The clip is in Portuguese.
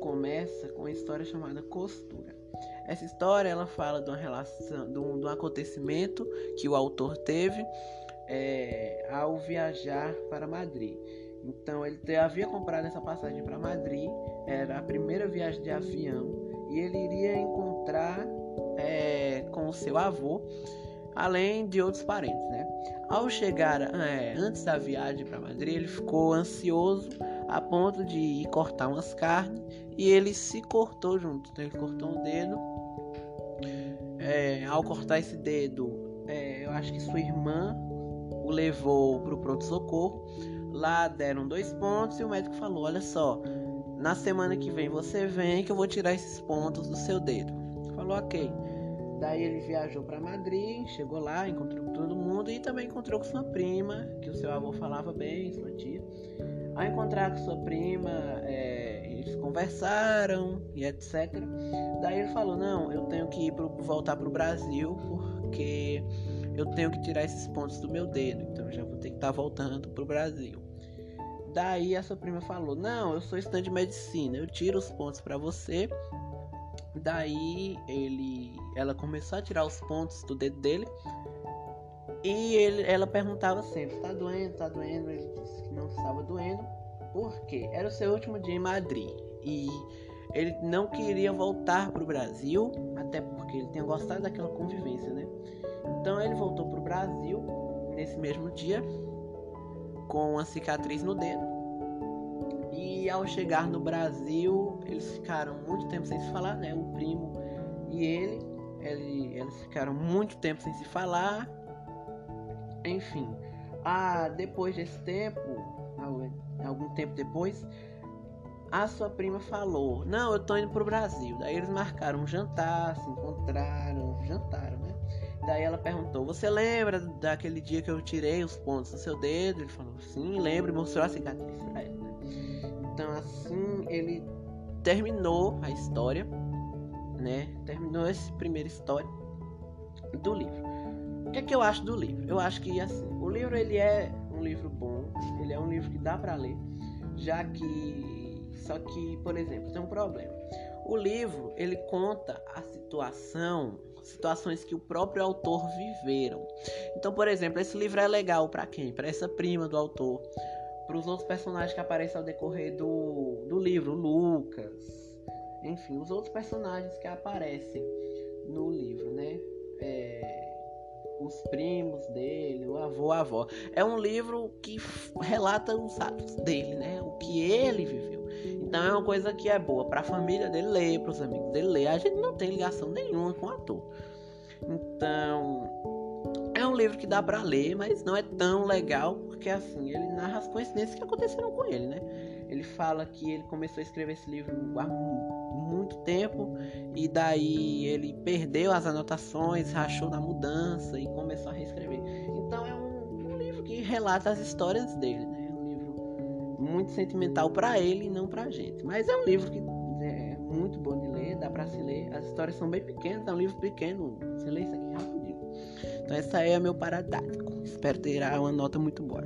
começa com uma história chamada Costura. Essa história ela fala de uma relação, de um, de um acontecimento que o autor teve é, ao viajar para Madrid. Então ele havia comprado essa passagem para Madrid, era a primeira viagem de avião e ele iria encontrar é, com o seu avô, além de outros parentes, né? Ao chegar é, antes da viagem para Madrid, ele ficou ansioso a ponto de ir cortar umas carnes e ele se cortou junto. Então ele cortou um dedo. É, ao cortar esse dedo, é, eu acho que sua irmã o levou para o pronto-socorro. Lá deram dois pontos e o médico falou: Olha só, na semana que vem você vem que eu vou tirar esses pontos do seu dedo. Falou: Ok. Daí ele viajou para Madrid, chegou lá, encontrou com todo mundo e também encontrou com sua prima, que o seu avô falava bem, sua tia. Ao encontrar com sua prima, é, eles conversaram e etc. Daí ele falou: Não, eu tenho que ir pro, voltar para o Brasil porque eu tenho que tirar esses pontos do meu dedo, então eu já vou ter que estar tá voltando para o Brasil. Daí a sua prima falou: Não, eu sou estudante de medicina, eu tiro os pontos para você Daí ele, ela começou a tirar os pontos do dedo dele e ele, ela perguntava sempre: Tá doendo? Tá doendo? Ele disse que não estava doendo, porque era o seu último dia em Madrid e ele não queria voltar para o Brasil, até porque ele tinha gostado daquela convivência, né? Então ele voltou para o Brasil nesse mesmo dia com uma cicatriz no dedo e ao chegar no Brasil, eles ficaram muito tempo sem se falar, né? O primo e ele, ele eles ficaram muito tempo sem se falar. Enfim, ah, depois desse tempo, algum tempo depois, a sua prima falou: Não, eu tô indo pro Brasil. Daí eles marcaram um jantar, se encontraram, jantaram, né? Daí ela perguntou: Você lembra daquele dia que eu tirei os pontos do seu dedo? Ele falou: Sim, lembro e mostrou a cicatriz pra ela. Então assim ele terminou a história, né? Terminou essa primeira história do livro. O que é que eu acho do livro? Eu acho que assim, o livro ele é um livro bom, ele é um livro que dá para ler, já que só que, por exemplo, tem um problema. O livro ele conta a situação, situações que o próprio autor viveram. Então, por exemplo, esse livro é legal para quem? Para essa prima do autor, para os outros personagens que aparecem ao decorrer do, do livro, Lucas, enfim, os outros personagens que aparecem no livro, né? É, os primos dele, o avô, a avó. É um livro que relata os atos dele, né? O que ele viveu. Então é uma coisa que é boa para a família dele ler, para os amigos dele ler. A gente não tem ligação nenhuma com o ator. Então é um livro que dá para ler, mas não é tão legal porque assim, ele narra as coincidências que aconteceram com ele, né? Ele fala que ele começou a escrever esse livro há muito tempo e daí ele perdeu as anotações, rachou na mudança e começou a reescrever. Então é um, é um livro que relata as histórias dele, né? É um livro muito sentimental para ele e não pra gente. Mas é um livro que né, é muito bom de ler, dá pra se ler. As histórias são bem pequenas, é um livro pequeno. Você lê isso aqui rapidinho. Então essa aí é meu paradático. Espero ter uma nota muito boa.